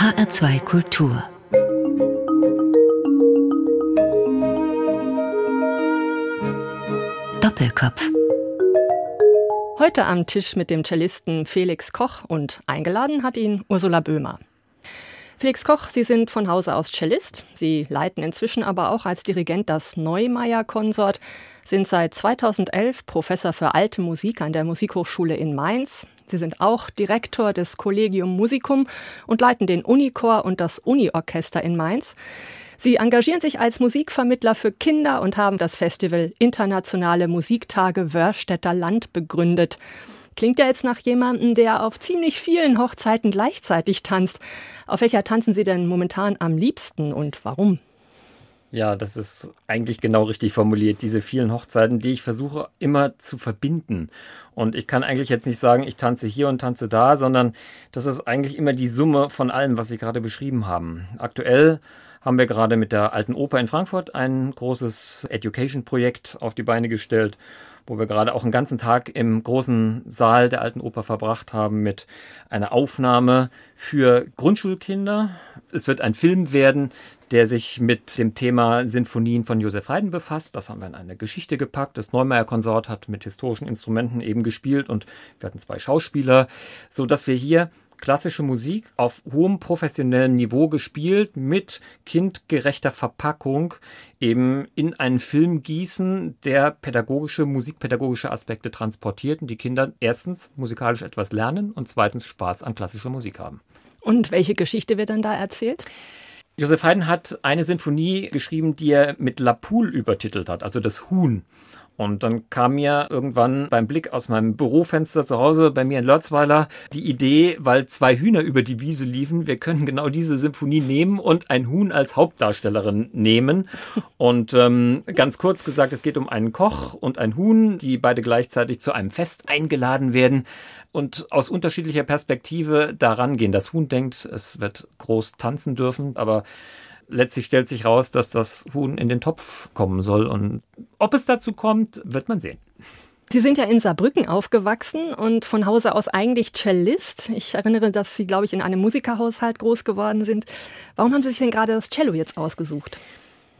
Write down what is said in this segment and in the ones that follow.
HR2 Kultur Doppelkopf Heute am Tisch mit dem Cellisten Felix Koch und eingeladen hat ihn Ursula Böhmer. Felix Koch, Sie sind von Hause aus Cellist. Sie leiten inzwischen aber auch als Dirigent das Neumeier-Konsort, sind seit 2011 Professor für alte Musik an der Musikhochschule in Mainz. Sie sind auch Direktor des Collegium Musicum und leiten den Unichor und das Uniorchester in Mainz. Sie engagieren sich als Musikvermittler für Kinder und haben das Festival Internationale Musiktage Wörstädter Land begründet. Klingt ja jetzt nach jemandem, der auf ziemlich vielen Hochzeiten gleichzeitig tanzt. Auf welcher tanzen Sie denn momentan am liebsten und warum? Ja, das ist eigentlich genau richtig formuliert. Diese vielen Hochzeiten, die ich versuche immer zu verbinden. Und ich kann eigentlich jetzt nicht sagen, ich tanze hier und tanze da, sondern das ist eigentlich immer die Summe von allem, was Sie gerade beschrieben haben. Aktuell haben wir gerade mit der Alten Oper in Frankfurt ein großes Education-Projekt auf die Beine gestellt, wo wir gerade auch einen ganzen Tag im großen Saal der Alten Oper verbracht haben mit einer Aufnahme für Grundschulkinder. Es wird ein Film werden, der sich mit dem Thema Sinfonien von Josef Haydn befasst. Das haben wir in eine Geschichte gepackt. Das Neumeier Konsort hat mit historischen Instrumenten eben gespielt und wir hatten zwei Schauspieler, so dass wir hier klassische Musik auf hohem professionellem Niveau gespielt mit kindgerechter Verpackung eben in einen Film gießen, der pädagogische, musikpädagogische Aspekte transportiert und die Kinder erstens musikalisch etwas lernen und zweitens Spaß an klassischer Musik haben. Und welche Geschichte wird dann da erzählt? Josef Haydn hat eine Sinfonie geschrieben, die er mit La Poule übertitelt hat, also das Huhn. Und dann kam mir irgendwann beim Blick aus meinem Bürofenster zu Hause bei mir in Lörzweiler die Idee, weil zwei Hühner über die Wiese liefen, wir können genau diese Symphonie nehmen und ein Huhn als Hauptdarstellerin nehmen. Und ähm, ganz kurz gesagt, es geht um einen Koch und ein Huhn, die beide gleichzeitig zu einem Fest eingeladen werden und aus unterschiedlicher Perspektive daran gehen. Das Huhn denkt, es wird groß tanzen dürfen, aber letztlich stellt sich raus, dass das Huhn in den Topf kommen soll. Und ob es dazu kommt, wird man sehen. Sie sind ja in Saarbrücken aufgewachsen und von Hause aus eigentlich Cellist. Ich erinnere, dass Sie, glaube ich, in einem Musikerhaushalt groß geworden sind. Warum haben Sie sich denn gerade das Cello jetzt ausgesucht?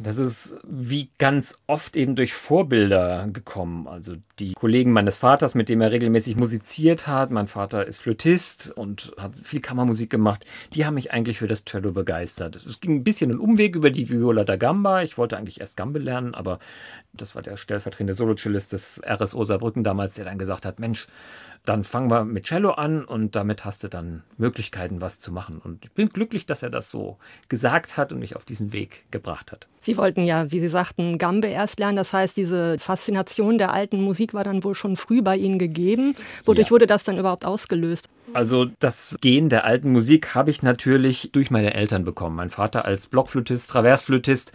Das ist wie ganz oft eben durch Vorbilder gekommen. Also die Kollegen meines Vaters, mit dem er regelmäßig musiziert hat. Mein Vater ist Flötist und hat viel Kammermusik gemacht. Die haben mich eigentlich für das Cello begeistert. Es ging ein bisschen ein Umweg über die Viola da Gamba. Ich wollte eigentlich erst Gambe lernen, aber das war der stellvertretende Solocellist des RSO Saarbrücken damals, der dann gesagt hat, Mensch, dann fangen wir mit Cello an und damit hast du dann Möglichkeiten, was zu machen. Und ich bin glücklich, dass er das so gesagt hat und mich auf diesen Weg gebracht hat. Sie wollten ja, wie Sie sagten, Gambe erst lernen. Das heißt, diese Faszination der alten Musik war dann wohl schon früh bei Ihnen gegeben. Wodurch ja. wurde das dann überhaupt ausgelöst? Also das Gehen der alten Musik habe ich natürlich durch meine Eltern bekommen. Mein Vater als Blockflötist, Traversflötist,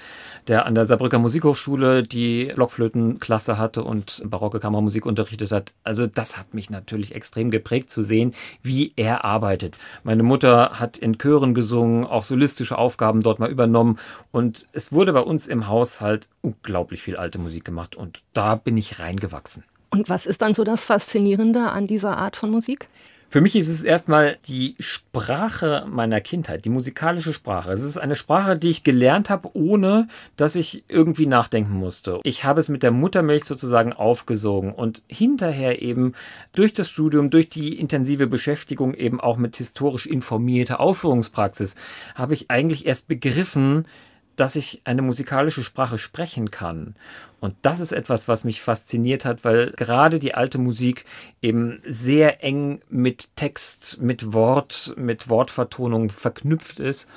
der an der Saarbrücker Musikhochschule die Blockflötenklasse hatte und barocke Kammermusik unterrichtet hat. Also das hat mich natürlich extrem geprägt zu sehen, wie er arbeitet. Meine Mutter hat in Chören gesungen, auch solistische Aufgaben dort mal übernommen und es wurde bei uns im Haushalt unglaublich viel alte Musik gemacht und da bin ich reingewachsen. Und was ist dann so das Faszinierende an dieser Art von Musik? Für mich ist es erstmal die Sprache meiner Kindheit, die musikalische Sprache. Es ist eine Sprache, die ich gelernt habe, ohne dass ich irgendwie nachdenken musste. Ich habe es mit der Muttermilch sozusagen aufgesogen und hinterher eben durch das Studium, durch die intensive Beschäftigung eben auch mit historisch informierter Aufführungspraxis, habe ich eigentlich erst begriffen, dass ich eine musikalische Sprache sprechen kann. Und das ist etwas, was mich fasziniert hat, weil gerade die alte Musik eben sehr eng mit Text, mit Wort, mit Wortvertonung verknüpft ist.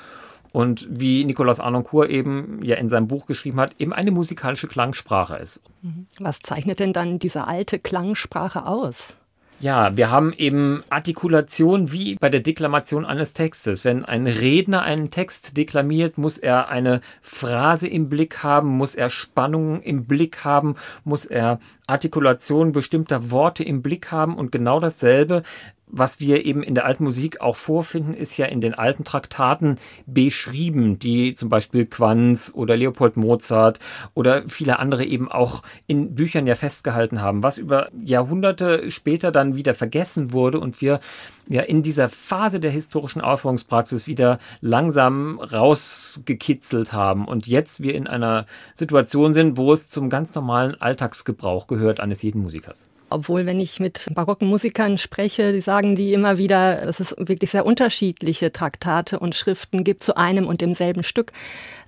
Und wie Nicolas Arnoncourt eben ja in seinem Buch geschrieben hat, eben eine musikalische Klangsprache ist. Mhm. Was zeichnet denn dann diese alte Klangsprache aus? Ja, wir haben eben Artikulation wie bei der Deklamation eines Textes. Wenn ein Redner einen Text deklamiert, muss er eine Phrase im Blick haben, muss er Spannungen im Blick haben, muss er Artikulation bestimmter Worte im Blick haben und genau dasselbe was wir eben in der alten Musik auch vorfinden, ist ja in den alten Traktaten beschrieben, die zum Beispiel Quanz oder Leopold Mozart oder viele andere eben auch in Büchern ja festgehalten haben, was über Jahrhunderte später dann wieder vergessen wurde und wir ja in dieser Phase der historischen Aufführungspraxis wieder langsam rausgekitzelt haben und jetzt wir in einer Situation sind, wo es zum ganz normalen Alltagsgebrauch gehört eines jeden Musikers. Obwohl, wenn ich mit barocken Musikern spreche, die sagen die immer wieder, dass es wirklich sehr unterschiedliche Traktate und Schriften gibt zu einem und demselben Stück.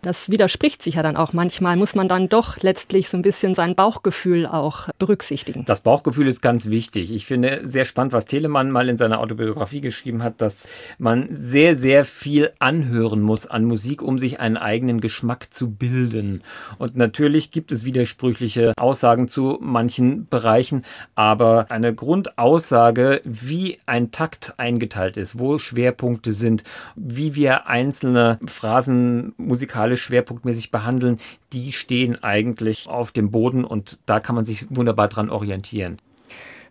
Das widerspricht sich ja dann auch. Manchmal muss man dann doch letztlich so ein bisschen sein Bauchgefühl auch berücksichtigen. Das Bauchgefühl ist ganz wichtig. Ich finde sehr spannend, was Telemann mal in seiner Autobiografie geschrieben hat, dass man sehr, sehr viel anhören muss an Musik, um sich einen eigenen Geschmack zu bilden. Und natürlich gibt es widersprüchliche Aussagen zu manchen Bereichen, aber eine Grundaussage, wie ein Takt eingeteilt ist, wo Schwerpunkte sind, wie wir einzelne Phrasen musikalisch schwerpunktmäßig behandeln, die stehen eigentlich auf dem Boden und da kann man sich wunderbar dran orientieren.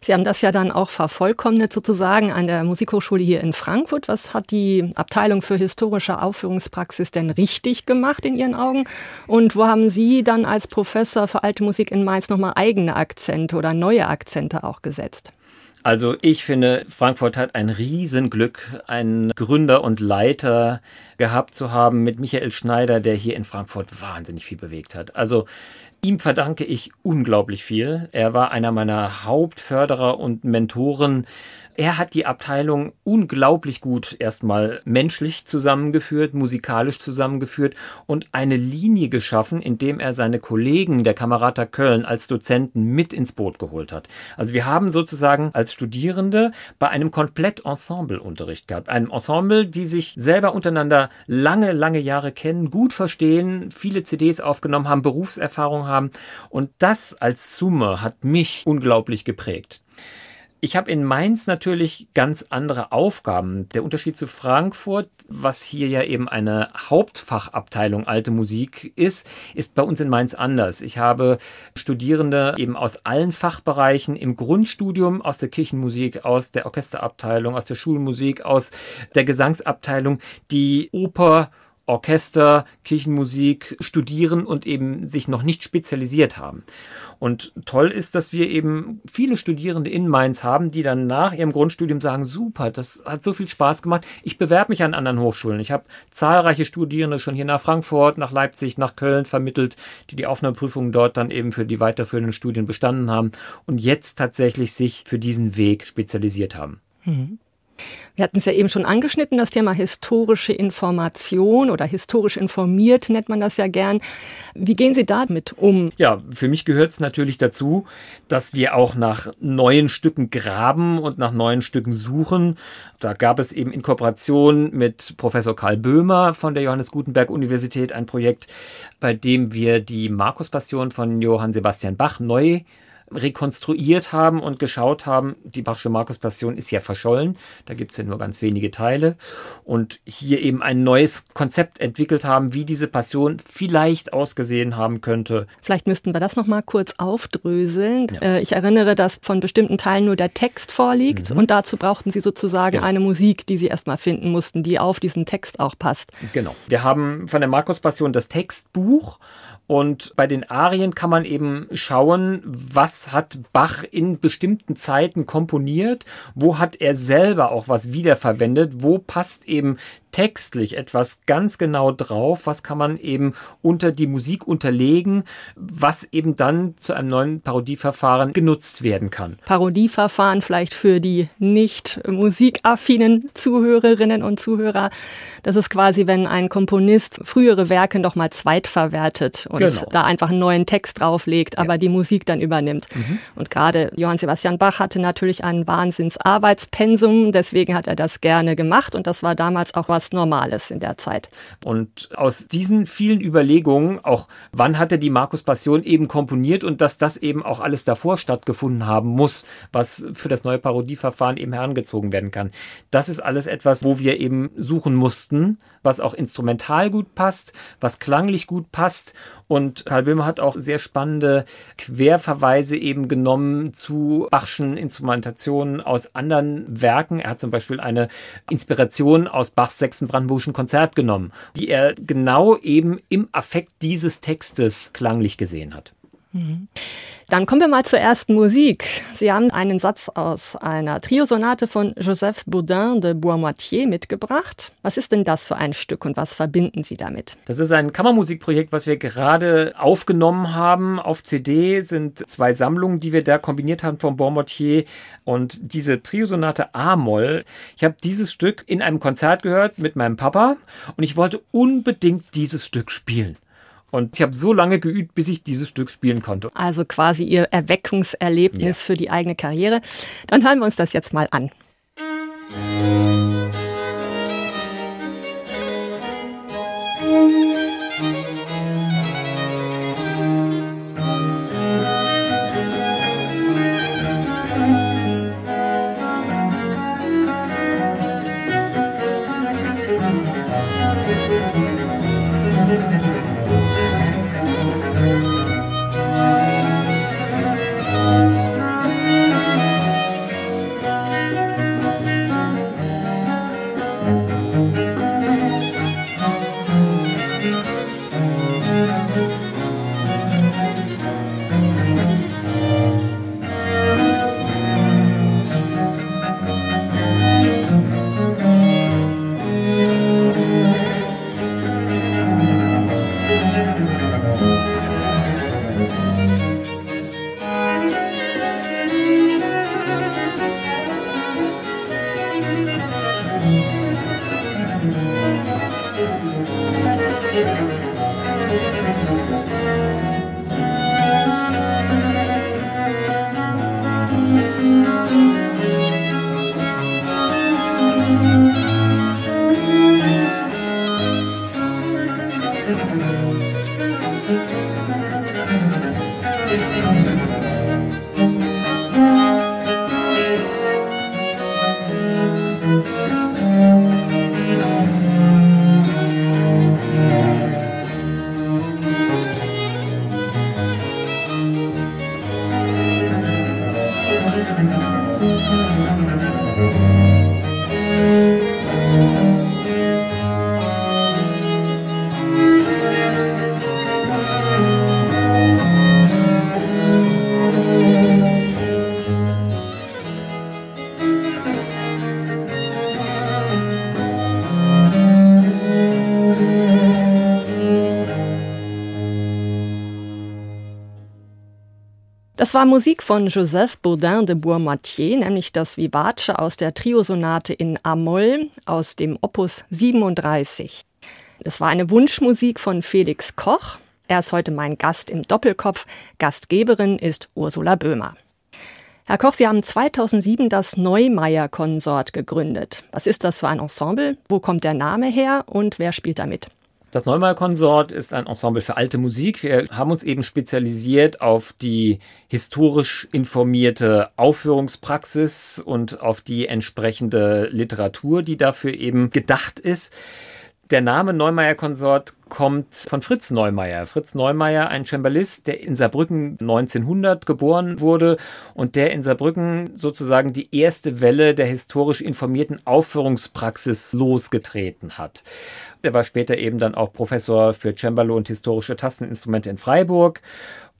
Sie haben das ja dann auch vervollkommnet sozusagen an der Musikhochschule hier in Frankfurt. Was hat die Abteilung für historische Aufführungspraxis denn richtig gemacht in Ihren Augen? Und wo haben Sie dann als Professor für alte Musik in Mainz nochmal eigene Akzente oder neue Akzente auch gesetzt? Also ich finde, Frankfurt hat ein Riesenglück, einen Gründer und Leiter gehabt zu haben mit Michael Schneider, der hier in Frankfurt wahnsinnig viel bewegt hat. Also Ihm verdanke ich unglaublich viel. Er war einer meiner Hauptförderer und Mentoren er hat die Abteilung unglaublich gut erstmal menschlich zusammengeführt, musikalisch zusammengeführt und eine Linie geschaffen, indem er seine Kollegen der Kamerata Köln als Dozenten mit ins Boot geholt hat. Also wir haben sozusagen als Studierende bei einem komplett Ensemble-Unterricht gehabt. Einem Ensemble, die sich selber untereinander lange, lange Jahre kennen, gut verstehen, viele CDs aufgenommen haben, Berufserfahrung haben. Und das als Summe hat mich unglaublich geprägt. Ich habe in Mainz natürlich ganz andere Aufgaben. Der Unterschied zu Frankfurt, was hier ja eben eine Hauptfachabteilung alte Musik ist, ist bei uns in Mainz anders. Ich habe Studierende eben aus allen Fachbereichen im Grundstudium, aus der Kirchenmusik, aus der Orchesterabteilung, aus der Schulmusik, aus der Gesangsabteilung, die Oper Orchester, Kirchenmusik studieren und eben sich noch nicht spezialisiert haben. Und toll ist, dass wir eben viele Studierende in Mainz haben, die dann nach ihrem Grundstudium sagen, super, das hat so viel Spaß gemacht. Ich bewerbe mich an anderen Hochschulen. Ich habe zahlreiche Studierende schon hier nach Frankfurt, nach Leipzig, nach Köln vermittelt, die die Aufnahmeprüfungen dort dann eben für die weiterführenden Studien bestanden haben und jetzt tatsächlich sich für diesen Weg spezialisiert haben. Mhm. Wir hatten es ja eben schon angeschnitten, das Thema historische Information oder historisch informiert nennt man das ja gern. Wie gehen Sie damit um? Ja, für mich gehört es natürlich dazu, dass wir auch nach neuen Stücken graben und nach neuen Stücken suchen. Da gab es eben in Kooperation mit Professor Karl Böhmer von der Johannes Gutenberg Universität ein Projekt, bei dem wir die Markus-Passion von Johann Sebastian Bach neu rekonstruiert haben und geschaut haben, die Bachsche Markus-Passion ist ja verschollen, da gibt es ja nur ganz wenige Teile und hier eben ein neues Konzept entwickelt haben, wie diese Passion vielleicht ausgesehen haben könnte. Vielleicht müssten wir das nochmal kurz aufdröseln. Ja. Äh, ich erinnere, dass von bestimmten Teilen nur der Text vorliegt mhm. und dazu brauchten Sie sozusagen genau. eine Musik, die Sie erstmal finden mussten, die auf diesen Text auch passt. Genau. Wir haben von der Markus-Passion das Textbuch und bei den Arien kann man eben schauen, was hat Bach in bestimmten Zeiten komponiert, wo hat er selber auch was wiederverwendet, wo passt eben textlich etwas ganz genau drauf, was kann man eben unter die Musik unterlegen, was eben dann zu einem neuen Parodieverfahren genutzt werden kann. Parodieverfahren vielleicht für die nicht musikaffinen Zuhörerinnen und Zuhörer. Das ist quasi, wenn ein Komponist frühere Werke nochmal zweitverwertet und genau. da einfach einen neuen Text drauflegt, aber ja. die Musik dann übernimmt. Mhm. Und gerade Johann Sebastian Bach hatte natürlich ein Wahnsinnsarbeitspensum, deswegen hat er das gerne gemacht und das war damals auch was, was Normales in der Zeit. Und aus diesen vielen Überlegungen, auch wann hat er die Markus Passion eben komponiert und dass das eben auch alles davor stattgefunden haben muss, was für das neue Parodieverfahren eben herangezogen werden kann. Das ist alles etwas, wo wir eben suchen mussten, was auch instrumental gut passt, was klanglich gut passt. Und Karl Böhmer hat auch sehr spannende Querverweise eben genommen zu Bachschen Instrumentationen aus anderen Werken. Er hat zum Beispiel eine Inspiration aus Bachs sechsten Brandenburgischen Konzert genommen, die er genau eben im Affekt dieses Textes klanglich gesehen hat. Dann kommen wir mal zur ersten Musik. Sie haben einen Satz aus einer Triosonate von Joseph Boudin de Boismoitier mitgebracht. Was ist denn das für ein Stück und was verbinden Sie damit? Das ist ein Kammermusikprojekt, was wir gerade aufgenommen haben. Auf CD sind zwei Sammlungen, die wir da kombiniert haben von Boismoitier und diese Triosonate A-Moll. Ich habe dieses Stück in einem Konzert gehört mit meinem Papa und ich wollte unbedingt dieses Stück spielen. Und ich habe so lange geübt, bis ich dieses Stück spielen konnte. Also quasi Ihr Erweckungserlebnis ja. für die eigene Karriere. Dann hören wir uns das jetzt mal an. Das war Musik von Joseph Baudin de Boismoitier, nämlich das Vivace aus der Triosonate in A-Moll aus dem Opus 37. Es war eine Wunschmusik von Felix Koch. Er ist heute mein Gast im Doppelkopf. Gastgeberin ist Ursula Böhmer. Herr Koch, Sie haben 2007 das Neumeier-Konsort gegründet. Was ist das für ein Ensemble? Wo kommt der Name her und wer spielt damit? Das Neumeier-Konsort ist ein Ensemble für alte Musik. Wir haben uns eben spezialisiert auf die historisch informierte Aufführungspraxis und auf die entsprechende Literatur, die dafür eben gedacht ist. Der Name Neumeier Konsort kommt von Fritz Neumeier. Fritz Neumeier, ein Cembalist, der in Saarbrücken 1900 geboren wurde und der in Saarbrücken sozusagen die erste Welle der historisch informierten Aufführungspraxis losgetreten hat. Er war später eben dann auch Professor für Cembalo und historische Tasteninstrumente in Freiburg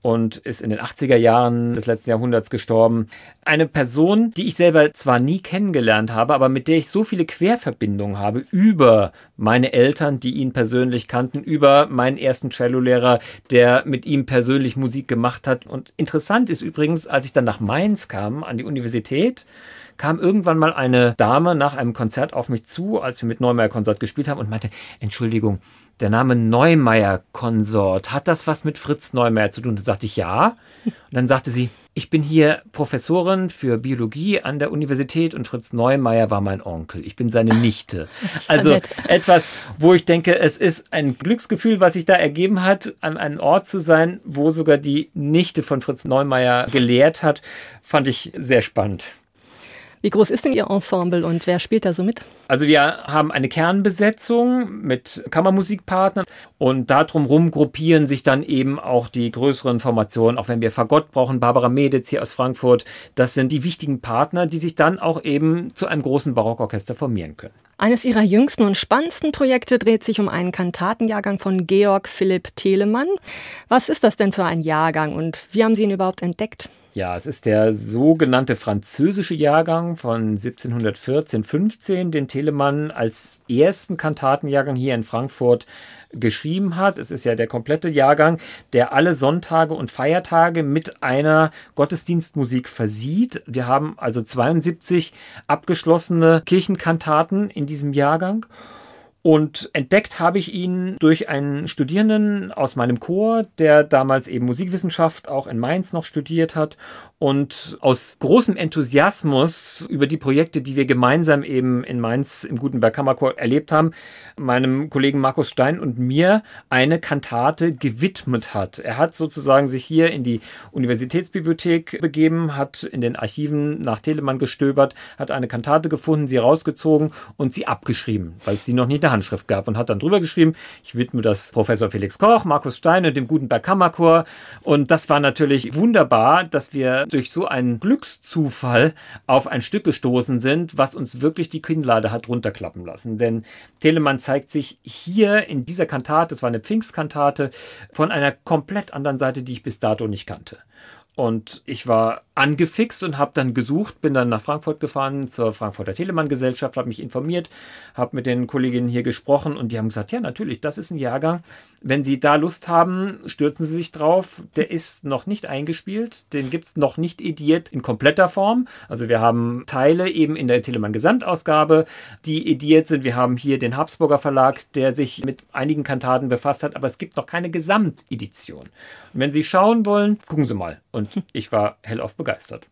und ist in den 80er Jahren des letzten Jahrhunderts gestorben. Eine Person, die ich selber zwar nie kennengelernt habe, aber mit der ich so viele Querverbindungen habe über meine Eltern, die ihn persönlich kannten, über meinen ersten Cellolehrer, der mit ihm persönlich Musik gemacht hat. Und interessant ist übrigens, als ich dann nach Mainz kam, an die Universität, kam irgendwann mal eine Dame nach einem Konzert auf mich zu, als wir mit Neumeier Konsort gespielt haben und meinte, Entschuldigung, der Name Neumeier Konsort, hat das was mit Fritz Neumeier zu tun? Da sagte ich ja. Und dann sagte sie, ich bin hier Professorin für Biologie an der Universität und Fritz Neumeier war mein Onkel. Ich bin seine Nichte. Also etwas, wo ich denke, es ist ein Glücksgefühl, was sich da ergeben hat, an einem Ort zu sein, wo sogar die Nichte von Fritz Neumeier gelehrt hat, fand ich sehr spannend. Wie groß ist denn Ihr Ensemble und wer spielt da so mit? Also wir haben eine Kernbesetzung mit Kammermusikpartnern und darum rum gruppieren sich dann eben auch die größeren Formationen, auch wenn wir Fagott brauchen, Barbara Meditz hier aus Frankfurt. Das sind die wichtigen Partner, die sich dann auch eben zu einem großen Barockorchester formieren können. Eines ihrer jüngsten und spannendsten Projekte dreht sich um einen Kantatenjahrgang von Georg Philipp Telemann. Was ist das denn für ein Jahrgang und wie haben Sie ihn überhaupt entdeckt? Ja, es ist der sogenannte französische Jahrgang von 1714-15, den Telemann als ersten Kantatenjahrgang hier in Frankfurt geschrieben hat. Es ist ja der komplette Jahrgang, der alle Sonntage und Feiertage mit einer Gottesdienstmusik versieht. Wir haben also 72 abgeschlossene Kirchenkantaten in diesem Jahrgang. Und entdeckt habe ich ihn durch einen Studierenden aus meinem Chor, der damals eben Musikwissenschaft auch in Mainz noch studiert hat und aus großem Enthusiasmus über die Projekte, die wir gemeinsam eben in Mainz im Gutenberg Kammerchor erlebt haben, meinem Kollegen Markus Stein und mir eine Kantate gewidmet hat. Er hat sozusagen sich hier in die Universitätsbibliothek begeben, hat in den Archiven nach Telemann gestöbert, hat eine Kantate gefunden, sie rausgezogen und sie abgeschrieben, weil sie noch nicht Handschrift gab und hat dann drüber geschrieben, ich widme das Professor Felix Koch, Markus Steine, dem Gutenberg Kammerchor. Und das war natürlich wunderbar, dass wir durch so einen Glückszufall auf ein Stück gestoßen sind, was uns wirklich die Kinnlade hat runterklappen lassen. Denn Telemann zeigt sich hier in dieser Kantate, das war eine Pfingstkantate, von einer komplett anderen Seite, die ich bis dato nicht kannte. Und ich war angefixt und habe dann gesucht, bin dann nach Frankfurt gefahren zur Frankfurter Telemann-Gesellschaft, habe mich informiert, habe mit den Kolleginnen hier gesprochen und die haben gesagt, ja natürlich, das ist ein Jahrgang. Wenn Sie da Lust haben, stürzen Sie sich drauf. Der ist noch nicht eingespielt, den gibt es noch nicht ediert in kompletter Form. Also wir haben Teile eben in der Telemann-Gesamtausgabe, die ediert sind. Wir haben hier den Habsburger Verlag, der sich mit einigen Kantaten befasst hat, aber es gibt noch keine Gesamtedition. Und wenn Sie schauen wollen, gucken Sie mal. Und ich war hellauf begeistert.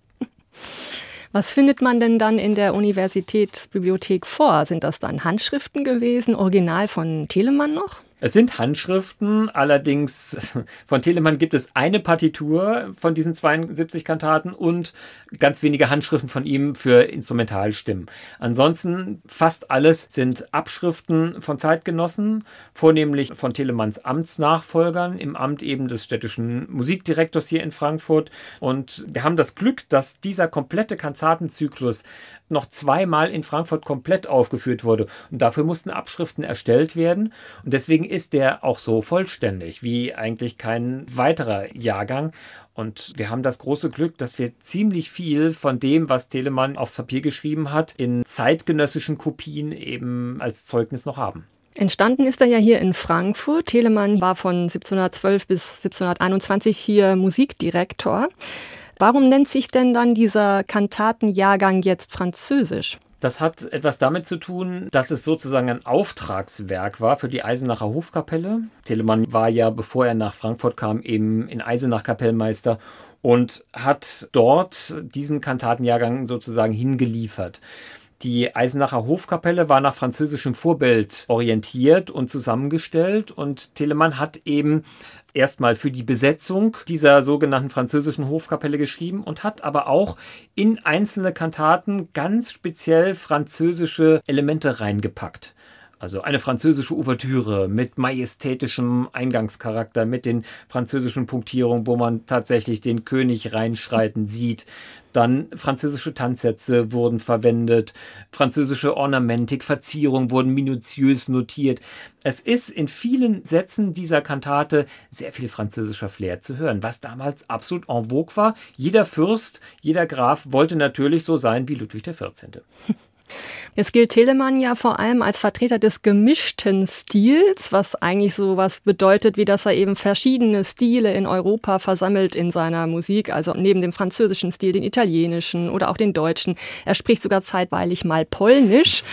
Was findet man denn dann in der Universitätsbibliothek vor? Sind das dann Handschriften gewesen, original von Telemann noch? Es sind Handschriften, allerdings von Telemann gibt es eine Partitur von diesen 72 Kantaten und ganz wenige Handschriften von ihm für Instrumentalstimmen. Ansonsten fast alles sind Abschriften von Zeitgenossen, vornehmlich von Telemanns Amtsnachfolgern im Amt eben des städtischen Musikdirektors hier in Frankfurt. Und wir haben das Glück, dass dieser komplette Kantatenzyklus noch zweimal in Frankfurt komplett aufgeführt wurde. Und dafür mussten Abschriften erstellt werden. Und deswegen ist der auch so vollständig wie eigentlich kein weiterer Jahrgang. Und wir haben das große Glück, dass wir ziemlich viel von dem, was Telemann aufs Papier geschrieben hat, in zeitgenössischen Kopien eben als Zeugnis noch haben. Entstanden ist er ja hier in Frankfurt. Telemann war von 1712 bis 1721 hier Musikdirektor. Warum nennt sich denn dann dieser Kantatenjahrgang jetzt Französisch? Das hat etwas damit zu tun, dass es sozusagen ein Auftragswerk war für die Eisenacher Hofkapelle. Telemann war ja, bevor er nach Frankfurt kam, eben in Eisenach Kapellmeister und hat dort diesen Kantatenjahrgang sozusagen hingeliefert. Die Eisenacher Hofkapelle war nach französischem Vorbild orientiert und zusammengestellt und Telemann hat eben erstmal für die Besetzung dieser sogenannten französischen Hofkapelle geschrieben und hat aber auch in einzelne Kantaten ganz speziell französische Elemente reingepackt. Also eine französische Ouvertüre mit majestätischem Eingangscharakter, mit den französischen Punktierungen, wo man tatsächlich den König reinschreiten sieht. Dann französische Tanzsätze wurden verwendet, französische Ornamentik, Verzierungen wurden minutiös notiert. Es ist in vielen Sätzen dieser Kantate sehr viel französischer Flair zu hören, was damals absolut en vogue war. Jeder Fürst, jeder Graf wollte natürlich so sein wie Ludwig XIV. Es gilt Telemann ja vor allem als Vertreter des gemischten Stils, was eigentlich so was bedeutet, wie dass er eben verschiedene Stile in Europa versammelt in seiner Musik, also neben dem französischen Stil den italienischen oder auch den deutschen. Er spricht sogar zeitweilig mal Polnisch.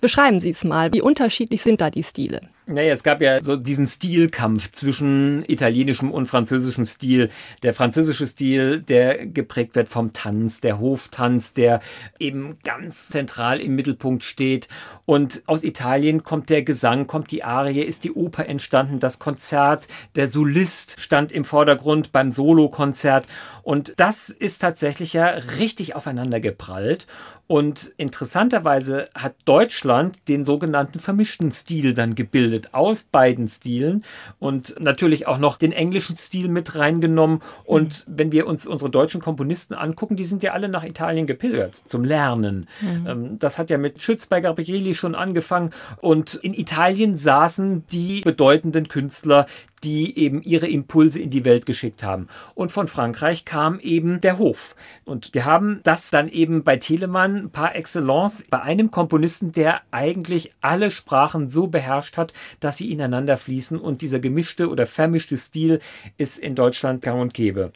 Beschreiben Sie es mal, wie unterschiedlich sind da die Stile? Naja, es gab ja so diesen Stilkampf zwischen italienischem und französischem Stil. Der französische Stil, der geprägt wird vom Tanz, der Hoftanz, der eben ganz zentral im Mittelpunkt steht. Und aus Italien kommt der Gesang, kommt die Arie, ist die Oper entstanden, das Konzert, der Solist stand im Vordergrund beim Solokonzert. Und das ist tatsächlich ja richtig aufeinander geprallt. Und interessanterweise hat Deutschland den sogenannten vermischten Stil dann gebildet aus beiden Stilen und natürlich auch noch den englischen Stil mit reingenommen. Und mhm. wenn wir uns unsere deutschen Komponisten angucken, die sind ja alle nach Italien gepilgert zum Lernen. Mhm. Ähm, das hat ja mit Schütz bei Gabrieli schon angefangen. Und in Italien saßen die bedeutenden Künstler, die eben ihre Impulse in die Welt geschickt haben. Und von Frankreich kam eben der Hof. Und wir haben das dann eben bei Telemann par excellence bei einem Komponisten, der eigentlich alle Sprachen so beherrscht hat, dass sie ineinander fließen und dieser gemischte oder vermischte Stil ist in Deutschland gang und gäbe.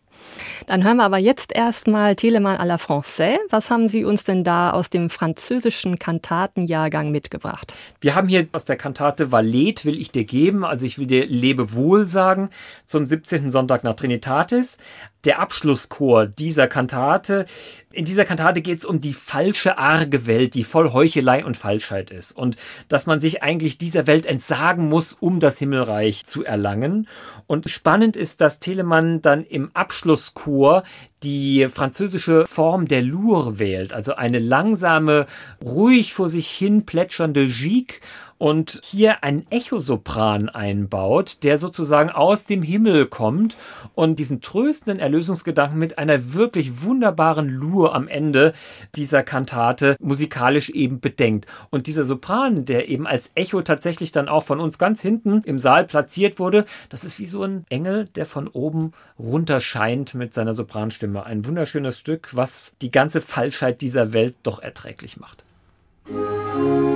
Dann hören wir aber jetzt erstmal Telemann à la Française. Was haben Sie uns denn da aus dem französischen Kantatenjahrgang mitgebracht? Wir haben hier aus der Kantate Valet will ich dir geben, also ich will dir Lebewohl sagen, zum 17. Sonntag nach Trinitatis der Abschlusschor dieser Kantate. In dieser Kantate geht es um die falsche, arge Welt, die voll Heuchelei und Falschheit ist. Und dass man sich eigentlich dieser Welt entsagen muss, um das Himmelreich zu erlangen. Und spannend ist, dass Telemann dann im Abschlusschor die französische Form der Lour wählt, also eine langsame, ruhig vor sich hin plätschernde Gigue und hier einen Echosopran einbaut, der sozusagen aus dem Himmel kommt und diesen tröstenden Erlösungsgedanken mit einer wirklich wunderbaren Lur am Ende dieser Kantate musikalisch eben bedenkt. Und dieser Sopran, der eben als Echo tatsächlich dann auch von uns ganz hinten im Saal platziert wurde, das ist wie so ein Engel, der von oben runter scheint mit seiner Sopranstimme. Ein wunderschönes Stück, was die ganze Falschheit dieser Welt doch erträglich macht. Musik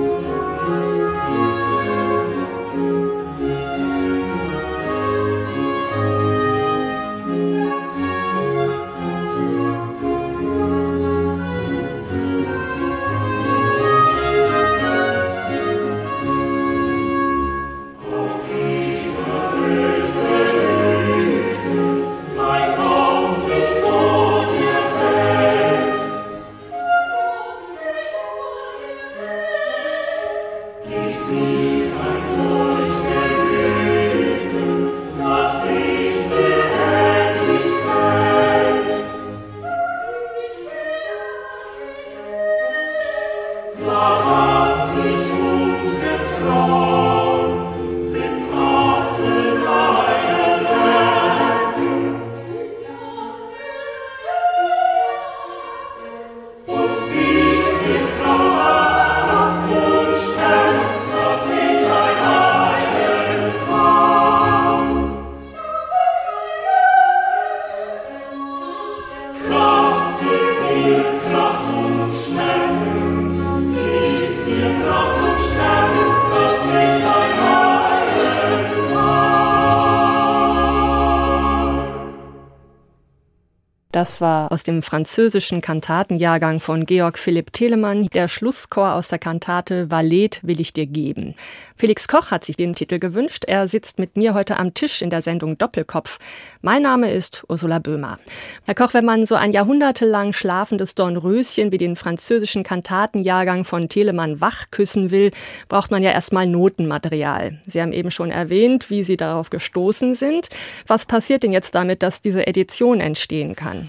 Das war aus dem französischen Kantatenjahrgang von Georg Philipp Telemann, der Schlusschor aus der Kantate Valet will ich dir geben. Felix Koch hat sich den Titel gewünscht. Er sitzt mit mir heute am Tisch in der Sendung Doppelkopf. Mein Name ist Ursula Böhmer. Herr Koch, wenn man so ein jahrhundertelang schlafendes Dornröschen wie den französischen Kantatenjahrgang von Telemann wach küssen will, braucht man ja erstmal Notenmaterial. Sie haben eben schon erwähnt, wie Sie darauf gestoßen sind. Was passiert denn jetzt damit, dass diese Edition entstehen kann?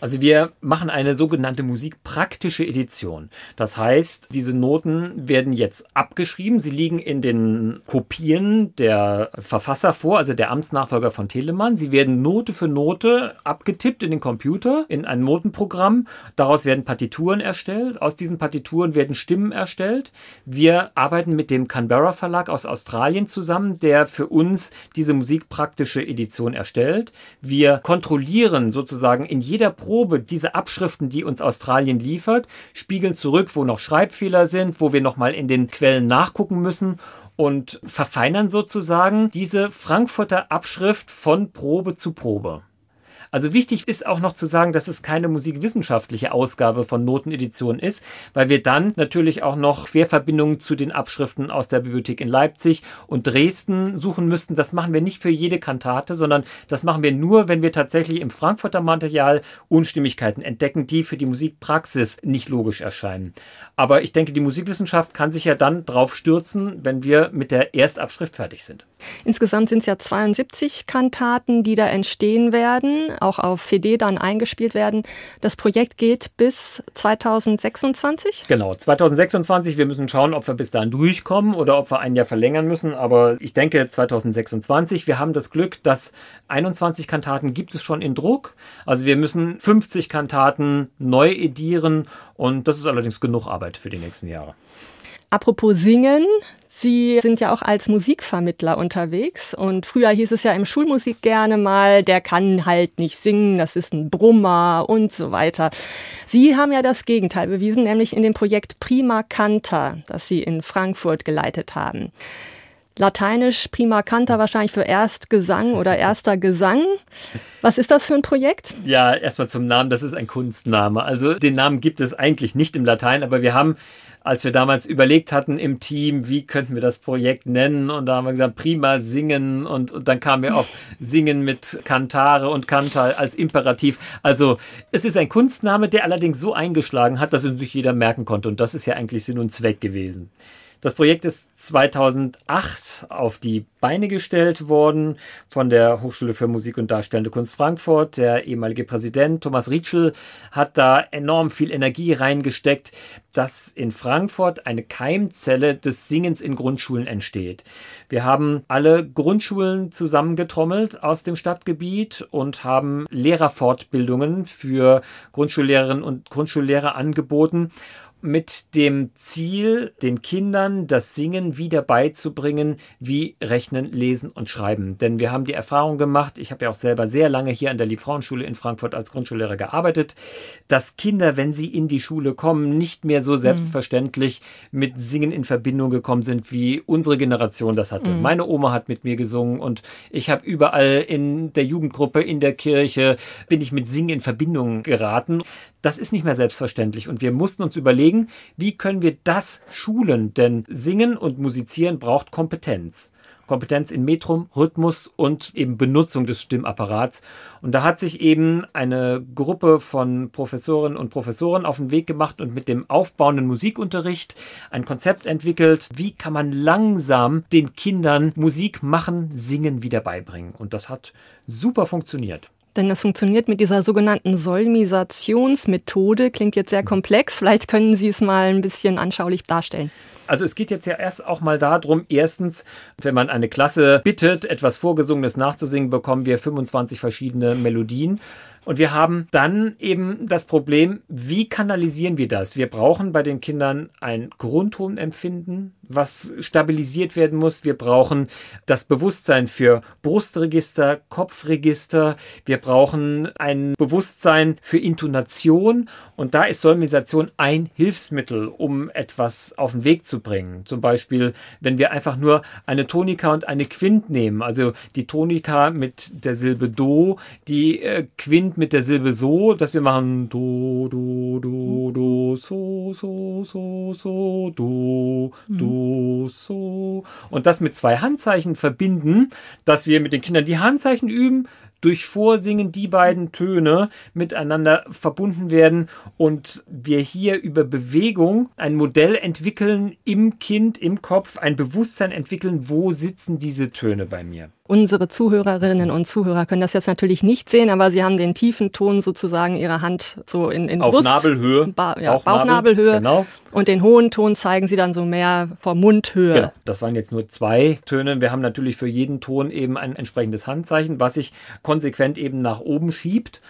Also wir machen eine sogenannte musikpraktische Edition. Das heißt, diese Noten werden jetzt abgeschrieben. Sie liegen in den Kopien der Verfasser vor, also der Amtsnachfolger von Telemann. Sie werden Note für Note abgetippt in den Computer, in ein Notenprogramm. Daraus werden Partituren erstellt. Aus diesen Partituren werden Stimmen erstellt. Wir arbeiten mit dem Canberra Verlag aus Australien zusammen, der für uns diese musikpraktische Edition erstellt. Wir kontrollieren sozusagen in jeder Probe diese Abschriften, die uns Australien liefert, spiegeln zurück, wo noch Schreibfehler sind, wo wir nochmal in den Quellen nachgucken müssen und verfeinern sozusagen diese Frankfurter Abschrift von Probe zu Probe. Also wichtig ist auch noch zu sagen, dass es keine musikwissenschaftliche Ausgabe von Notenedition ist, weil wir dann natürlich auch noch Querverbindungen zu den Abschriften aus der Bibliothek in Leipzig und Dresden suchen müssten. Das machen wir nicht für jede Kantate, sondern das machen wir nur, wenn wir tatsächlich im Frankfurter Material Unstimmigkeiten entdecken, die für die Musikpraxis nicht logisch erscheinen. Aber ich denke, die Musikwissenschaft kann sich ja dann drauf stürzen, wenn wir mit der Erstabschrift fertig sind. Insgesamt sind es ja 72 Kantaten, die da entstehen werden auch auf CD dann eingespielt werden. Das Projekt geht bis 2026? Genau, 2026. Wir müssen schauen, ob wir bis dahin durchkommen oder ob wir ein Jahr verlängern müssen. Aber ich denke 2026. Wir haben das Glück, dass 21 Kantaten gibt es schon in Druck. Also wir müssen 50 Kantaten neu edieren und das ist allerdings genug Arbeit für die nächsten Jahre. Apropos Singen, Sie sind ja auch als Musikvermittler unterwegs und früher hieß es ja im Schulmusik gerne mal, der kann halt nicht singen, das ist ein Brummer und so weiter. Sie haben ja das Gegenteil bewiesen, nämlich in dem Projekt Prima Canta, das Sie in Frankfurt geleitet haben. Lateinisch Prima Canta wahrscheinlich für Erstgesang oder erster Gesang. Was ist das für ein Projekt? Ja, erstmal zum Namen, das ist ein Kunstname. Also den Namen gibt es eigentlich nicht im Latein, aber wir haben als wir damals überlegt hatten im Team, wie könnten wir das Projekt nennen, und da haben wir gesagt, prima singen, und, und dann kamen wir auf Singen mit Kantare und Kantal als Imperativ. Also es ist ein Kunstname, der allerdings so eingeschlagen hat, dass ihn sich jeder merken konnte, und das ist ja eigentlich Sinn und Zweck gewesen. Das Projekt ist 2008 auf die Beine gestellt worden von der Hochschule für Musik und Darstellende Kunst Frankfurt. Der ehemalige Präsident Thomas Rietschel hat da enorm viel Energie reingesteckt, dass in Frankfurt eine Keimzelle des Singens in Grundschulen entsteht. Wir haben alle Grundschulen zusammengetrommelt aus dem Stadtgebiet und haben Lehrerfortbildungen für Grundschullehrerinnen und Grundschullehrer angeboten mit dem Ziel, den Kindern das Singen wieder beizubringen, wie Rechnen, Lesen und Schreiben. Denn wir haben die Erfahrung gemacht, ich habe ja auch selber sehr lange hier an der Liebfrauenschule in Frankfurt als Grundschullehrer gearbeitet, dass Kinder, wenn sie in die Schule kommen, nicht mehr so mhm. selbstverständlich mhm. mit Singen in Verbindung gekommen sind, wie unsere Generation das hatte. Mhm. Meine Oma hat mit mir gesungen und ich habe überall in der Jugendgruppe, in der Kirche, bin ich mit Singen in Verbindung geraten. Das ist nicht mehr selbstverständlich und wir mussten uns überlegen, wie können wir das schulen, denn Singen und Musizieren braucht Kompetenz. Kompetenz in Metrum, Rhythmus und eben Benutzung des Stimmapparats. Und da hat sich eben eine Gruppe von Professorinnen und Professoren auf den Weg gemacht und mit dem aufbauenden Musikunterricht ein Konzept entwickelt, wie kann man langsam den Kindern Musik machen, singen wieder beibringen. Und das hat super funktioniert. Denn das funktioniert mit dieser sogenannten Solmisationsmethode. Klingt jetzt sehr komplex. Vielleicht können Sie es mal ein bisschen anschaulich darstellen. Also es geht jetzt ja erst auch mal darum, erstens, wenn man eine Klasse bittet, etwas Vorgesungenes nachzusingen, bekommen wir 25 verschiedene Melodien. Und wir haben dann eben das Problem, wie kanalisieren wir das? Wir brauchen bei den Kindern ein Grundtonempfinden, was stabilisiert werden muss. Wir brauchen das Bewusstsein für Brustregister, Kopfregister. Wir brauchen ein Bewusstsein für Intonation. Und da ist Solmisation ein Hilfsmittel, um etwas auf den Weg zu bringen. Zum Beispiel, wenn wir einfach nur eine Tonika und eine Quint nehmen. Also die Tonika mit der Silbe Do, die äh, Quint mit der Silbe so, dass wir machen Do, Do, Do, Do, So, So, So, So, Do, Do, So. Und das mit zwei Handzeichen verbinden, dass wir mit den Kindern die Handzeichen üben, durch Vorsingen die beiden Töne miteinander verbunden werden und wir hier über Bewegung ein Modell entwickeln im Kind, im Kopf, ein Bewusstsein entwickeln, wo sitzen diese Töne bei mir. Unsere Zuhörerinnen und Zuhörer können das jetzt natürlich nicht sehen, aber sie haben den tiefen Ton sozusagen ihrer Hand so in, in Auf Brust, Nabelhöhe. Ba ja, Bauchnabelhöhe. Genau. Und den hohen Ton zeigen sie dann so mehr vor Mundhöhe. Genau. Das waren jetzt nur zwei Töne. Wir haben natürlich für jeden Ton eben ein entsprechendes Handzeichen, was sich konsequent eben nach oben schiebt.